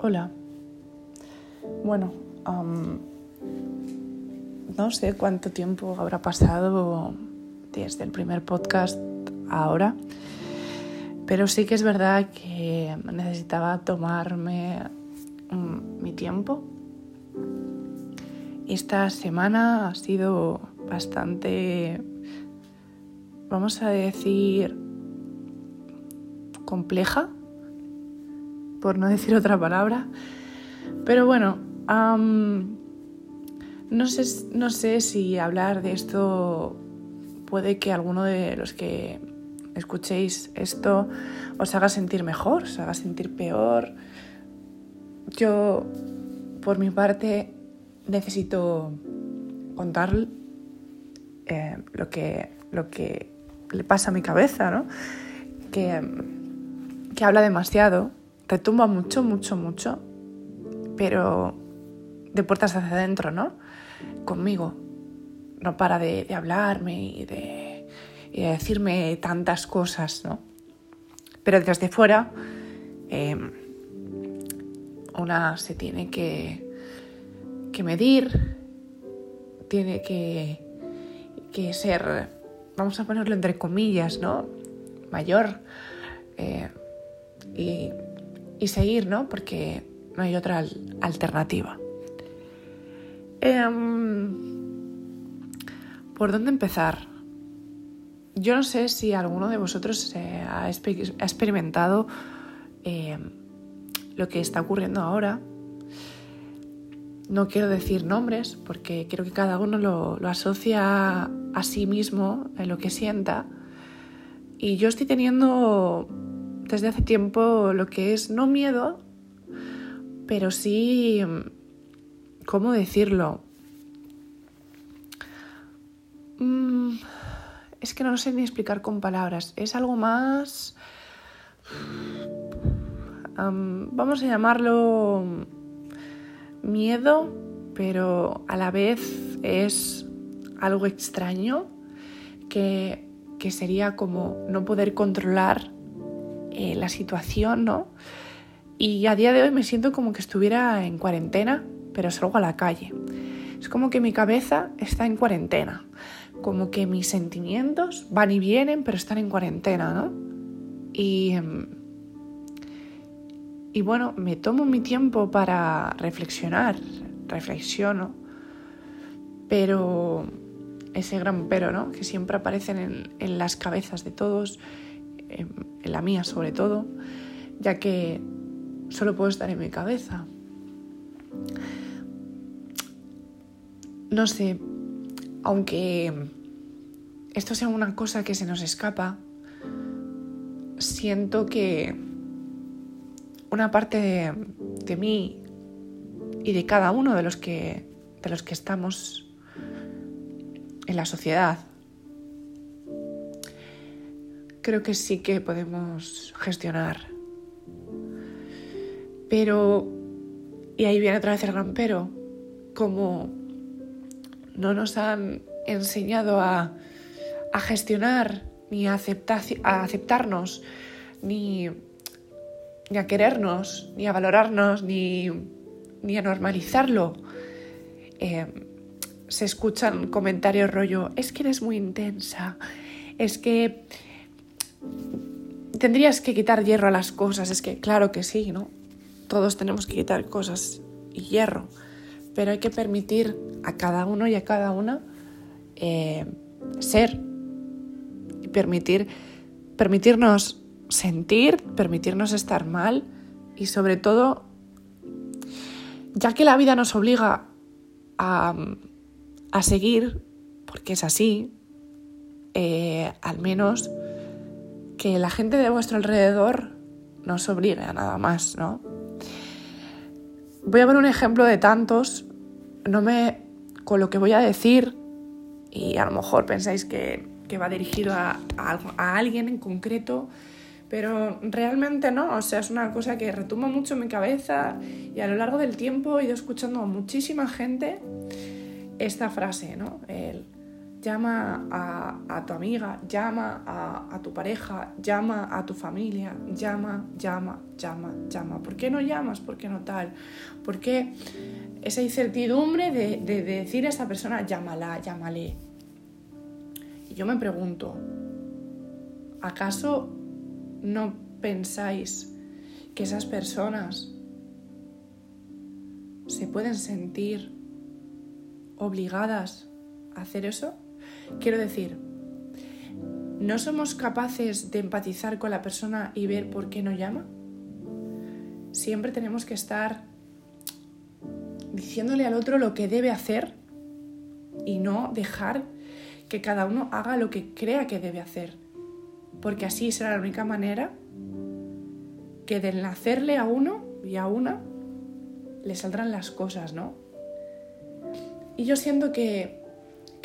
Hola. Bueno, no sé cuánto tiempo habrá pasado desde el primer podcast ahora, pero sí que es verdad que necesitaba tomarme mm, mi tiempo. Esta semana ha sido bastante, vamos a decir, compleja por no decir otra palabra. Pero bueno, no, sé, no sé si hablar de esto puede que alguno de los que escuchéis esto os haga sentir mejor, os haga sentir peor. Yo, por mi parte, necesito contar eh, lo, que, lo que le pasa a mi cabeza, ¿no? Que, que habla demasiado retumba mucho, mucho, mucho, pero de puertas hacia adentro, ¿no? Conmigo. No para de, hablarme y de, decirme tantas cosas, ¿no? Pero desde fuera, em, una se tiene que, que medir, tiene que, que, ser, vamos a ponerlo entre comillas, ¿no? Mayor. Eh, y y seguir, ¿no? Porque no hay otra alternativa. Em, ¿Por dónde empezar? Yo no sé si alguno de vosotros ha experimentado em, lo que está ocurriendo ahora. No quiero decir nombres porque creo que cada uno lo, lo asocia a sí mismo en lo que sienta. Y yo estoy teniendo desde hace tiempo lo que es no miedo, pero sí, ¿cómo decirlo? Mm, es que no sé ni explicar con palabras. Es algo más... vamos a llamarlo miedo, pero a la vez es algo extraño que, que sería como no poder controlar eh, la situación, ¿no? Y a día de hoy me siento como que estuviera en cuarentena, pero salgo a la calle. Es como que mi cabeza está en cuarentena, como que mis sentimientos van y vienen, pero están en cuarentena, ¿no? Y, em, y bueno, me tomo mi tiempo para reflexionar, reflexiono, pero ese gran pero, ¿no? Que siempre aparecen en, en las cabezas de todos en, la mía sobre todo, ya que solo puedo estar en mi cabeza. No sé, aunque esto sea una cosa que se nos escapa, siento que una parte de, de, mí y de cada uno de los que, de los que estamos en la sociedad creo que sí que podemos gestionar. Pero, y ahí viene otra vez el gran pero, como no nos han enseñado a, gestionar, ni a, a aceptarnos, ni, a querernos, ni a valorarnos, ni, a normalizarlo. Eh, se escuchan comentarios rollo, es que eres muy intensa, es que tendrías que quitar hierro a las cosas, es que claro que sí, ¿no? Todos tenemos que quitar cosas y hierro, pero hay que permitir a cada uno y a cada una eh, ser y permitir, permitirnos sentir, permitirnos estar mal y sobre todo, ya que la vida nos obliga a, a seguir, porque es así, eh, al menos que la gente de vuestro alrededor no os obligue a nada más, ¿no? Voy a ver un ejemplo de tantos, no me con lo que voy a decir, y a lo mejor pensáis que, va dirigido a, a, alguien en concreto, pero realmente no, o sea, es una cosa que retumba mucho en mi cabeza y a lo largo del tiempo he ido escuchando a muchísima gente esta frase, ¿no? Llama a, tu amiga, llama a, tu pareja, llama a tu familia, llama, llama, llama, llama. ¿Por qué no llamas? ¿Por qué no tal? ¿Por qué esa incertidumbre de, de decir a esa persona, llámala, llámale? Y yo me pregunto, ¿acaso no pensáis que esas personas se pueden sentir obligadas a hacer eso? Quiero decir, ¿no somos capaces de empatizar con la persona y ver por qué no llama? Siempre tenemos que estar diciéndole al otro lo que debe hacer y no dejar que cada uno haga lo que crea que debe hacer, porque así será la única manera que del nacerle a uno y a una le saldrán las cosas, ¿no? Y yo siento que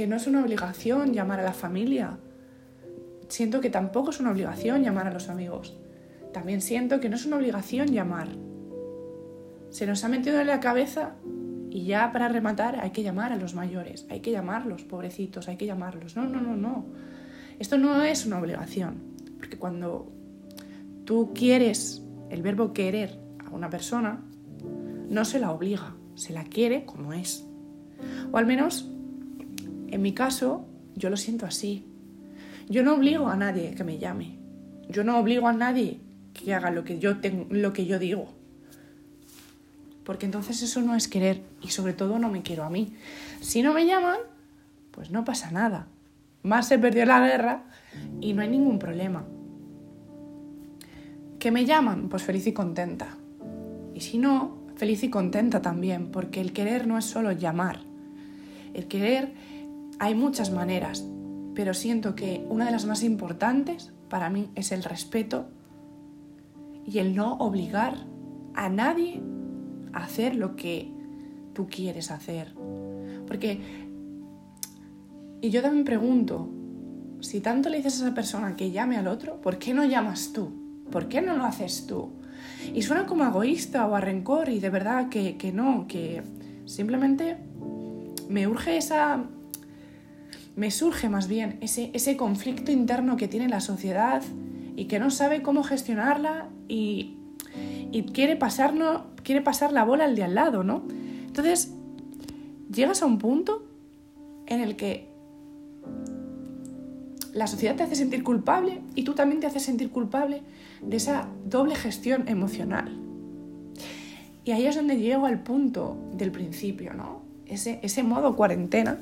que no es una obligación llamar a la familia. Siento que tampoco es una obligación llamar a los amigos. También siento que no es una obligación llamar. Se nos ha metido en la cabeza y ya para rematar hay que llamar a los mayores, hay que llamarlos, pobrecitos, hay que llamarlos. No, no, no, no. Esto no es una obligación, porque cuando tú quieres el verbo querer a una persona, no se la obliga, se la quiere como es. O al menos en mi caso, yo lo siento así. Yo no obligo a nadie que me llame. Yo no obligo a nadie que haga lo que yo, digo. Porque entonces eso no es querer y sobre todo no me quiero a mí. Si no me llaman, pues no pasa nada. Más se perdió la guerra y no hay ningún problema. ¿Que me llaman? Pues feliz y contenta. Y si no, feliz y contenta también, porque el querer no es solo llamar. El querer hay muchas maneras, pero siento que una de las más importantes para mí es el respeto y el no obligar a nadie a hacer lo que tú quieres hacer. Porque, y yo también pregunto, si tanto le dices a esa persona que llame al otro, ¿por qué no llamas tú? ¿Por qué no lo haces tú? Y suena como egoísta o a rencor y de verdad que, que no, que simplemente me urge esa me surge más bien ese, ese conflicto interno que tiene la sociedad y que no sabe cómo gestionarla y, quiere, pasarnos, quiere pasar la bola al de al lado, ¿no? Entonces, llegas a un punto en el que la sociedad te hace sentir culpable y tú también te haces sentir culpable de esa doble gestión emocional. Y ahí es donde llego al punto del principio, ¿no? Ese, ese modo cuarentena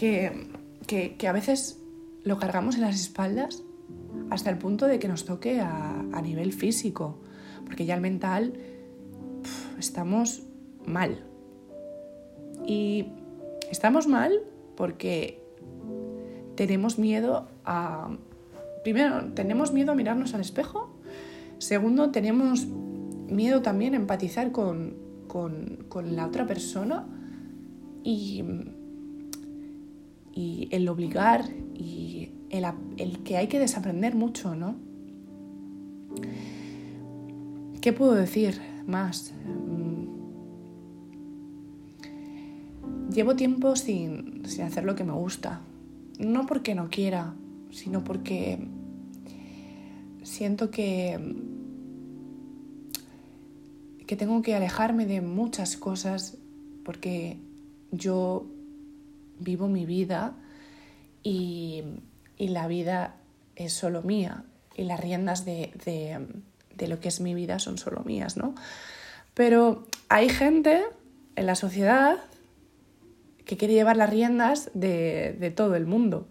que, a veces lo cargamos en las espaldas hasta el punto de que nos toque a, nivel físico, porque ya el mental estamos mal. Y estamos mal porque tenemos miedo a... Primero, tenemos miedo a mirarnos al espejo. Segundo, tenemos miedo también a empatizar con, con la otra persona. Y y el obligar y el, que hay que desaprender mucho, ¿no? ¿Qué puedo decir más? Mm. Llevo tiempo sin, sin hacer lo que me gusta. No porque no quiera, sino porque siento que, que tengo que alejarme de muchas cosas porque yo vivo mi vida y, la vida es solo mía y las riendas de, lo que es mi vida son solo mías, ¿no? Pero hay gente en la sociedad que quiere llevar las riendas de, de todo el mundo.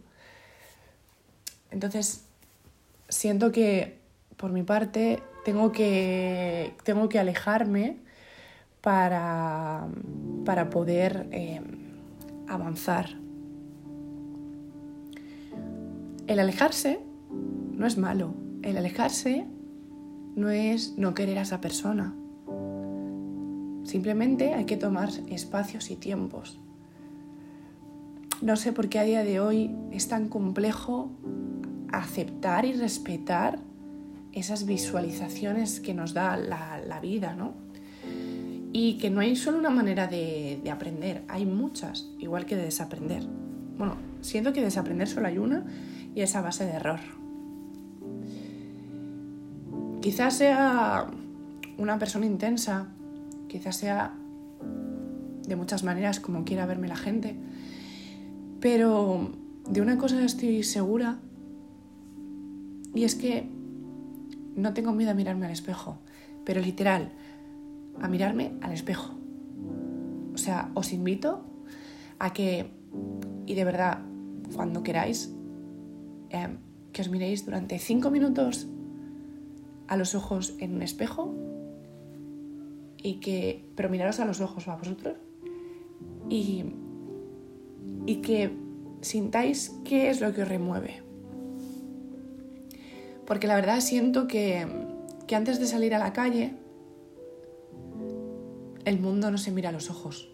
Entonces, siento que por mi parte tengo que, tengo que alejarme para, para poder eh, avanzar. El alejarse no es malo. El alejarse no es no querer a esa persona. Simplemente hay que tomar espacios y tiempos. No sé por qué a día de hoy es tan complejo aceptar y respetar esas visualizaciones que nos da la, vida, ¿no? Y que no hay solo una manera de, aprender, hay muchas, igual que de desaprender. Bueno, siento que desaprender solo hay una y esa base de error. Quizás sea una persona intensa, quizás sea de muchas maneras como quiera verme la gente, pero de una cosa estoy segura y es que no tengo miedo a mirarme al espejo, pero literal, a mirarme al espejo. O sea, os invito a que, y de verdad, cuando queráis, em, que os miréis durante cinco minutos a los ojos en un espejo y que, pero miraros a los ojos a vosotros y, y que sintáis qué es lo que os remueve. Porque la verdad siento que, que antes de salir a la calle, el mundo no se mira a los ojos.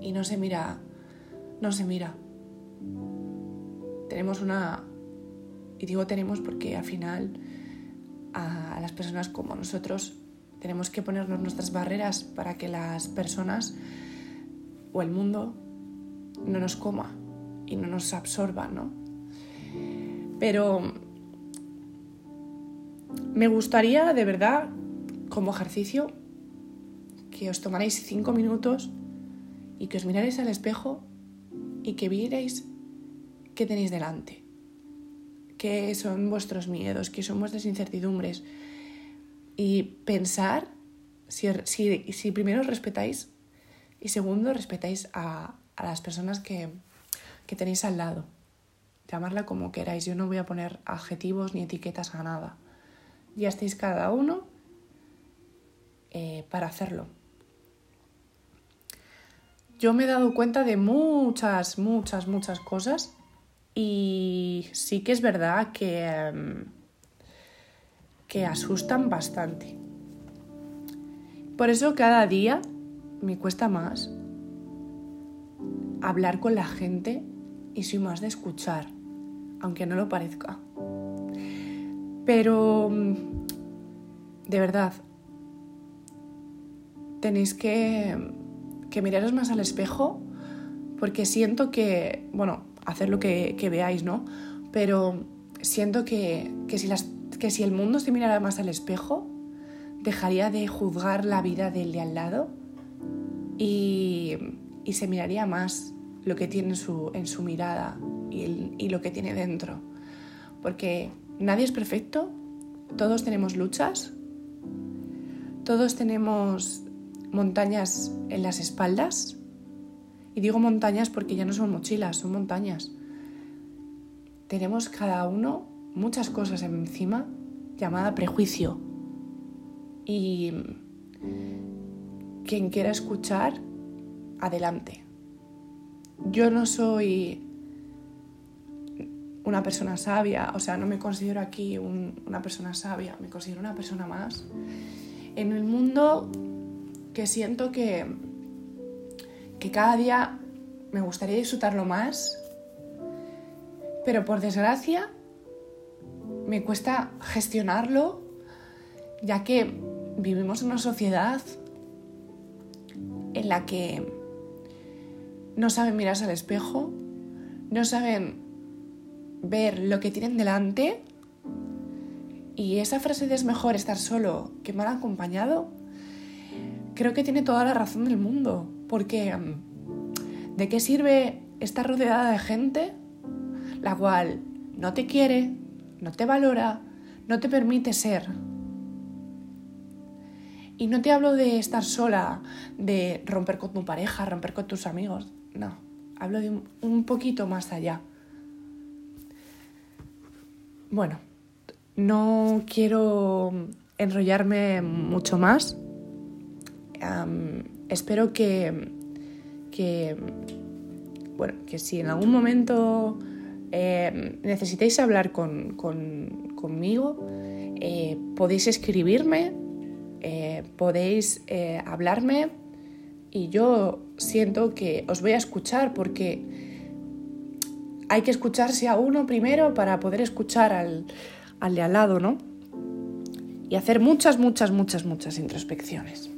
Y no se mira, no se mira. Tenemos una, y digo tenemos porque al final a las personas como nosotros tenemos que ponernos nuestras barreras para que las personas o el mundo no nos coma y no nos absorba, ¿no? Pero me gustaría de verdad, como ejercicio, os tomarais cinco minutos y que os mirarais al espejo y que vierais qué tenéis delante, qué son vuestros miedos, qué son vuestras incertidumbres y pensar si, primero os respetáis y segundo respetáis a, a las personas que, que tenéis al lado. Llamarla como queráis, yo no voy a poner adjetivos ni etiquetas a nada. Ya estáis cada uno eh, para hacerlo. Yo me he dado cuenta de muchas, muchas, muchas cosas y sí que es verdad que, em, que asustan bastante. Por eso cada día me cuesta más hablar con la gente y soy más de escuchar, aunque no lo parezca. Pero, mm, de verdad, tenéis que, que miraros más al espejo porque siento que, bueno, hacer lo que, veáis, ¿no? Pero siento que, si las, que si el mundo se mirara más al espejo, dejaría de juzgar la vida del de al lado y, y se miraría más lo que tiene en su, en su mirada y, lo que tiene dentro. Porque nadie es perfecto, todos tenemos luchas, todos tenemos montañas en las espaldas. Y digo montañas porque ya no son mochilas, son montañas. Tenemos cada uno muchas cosas encima llamada prejuicio. Y quien quiera escuchar, adelante yo no soy una persona sabia, o sea, no me considero aquí una persona sabia, me considero una persona más. En el mundo que siento que, que cada día me gustaría disfrutarlo más, pero por desgracia me cuesta gestionarlo, ya que vivimos en una sociedad en la que no saben mirarse al espejo, no saben ver lo que tienen delante. Y esa frase de es mejor estar solo que mal acompañado, creo que tiene toda la razón del mundo, porque mm, ¿de qué sirve estar rodeada de gente la cual no te quiere, no te valora, no te permite ser? Y no te hablo de estar sola, de romper con tu pareja, romper con tus amigos. No, hablo de un, poquito más allá. Bueno, no quiero enrollarme mucho más. Espero que, que, bueno, que si en algún momento eh, necesitáis hablar con, conmigo, eh, podéis escribirme, eh, podéis hablarme y yo siento que os voy a escuchar porque hay que escucharse a uno primero para poder escuchar al, de al lado, ¿no? Y hacer muchas, muchas, muchas, muchas introspecciones.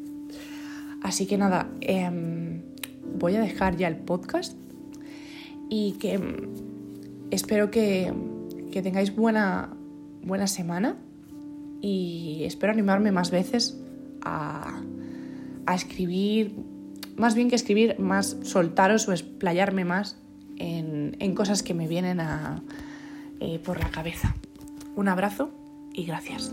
Así que nada, em, voy a dejar ya el podcast. y que mm, espero que, que tengáis buena, buena semana y espero animarme más veces a, a escribir, más bien que escribir, más soltaros o explayarme más en, en cosas que me vienen a, eh, por la cabeza. Un abrazo y gracias.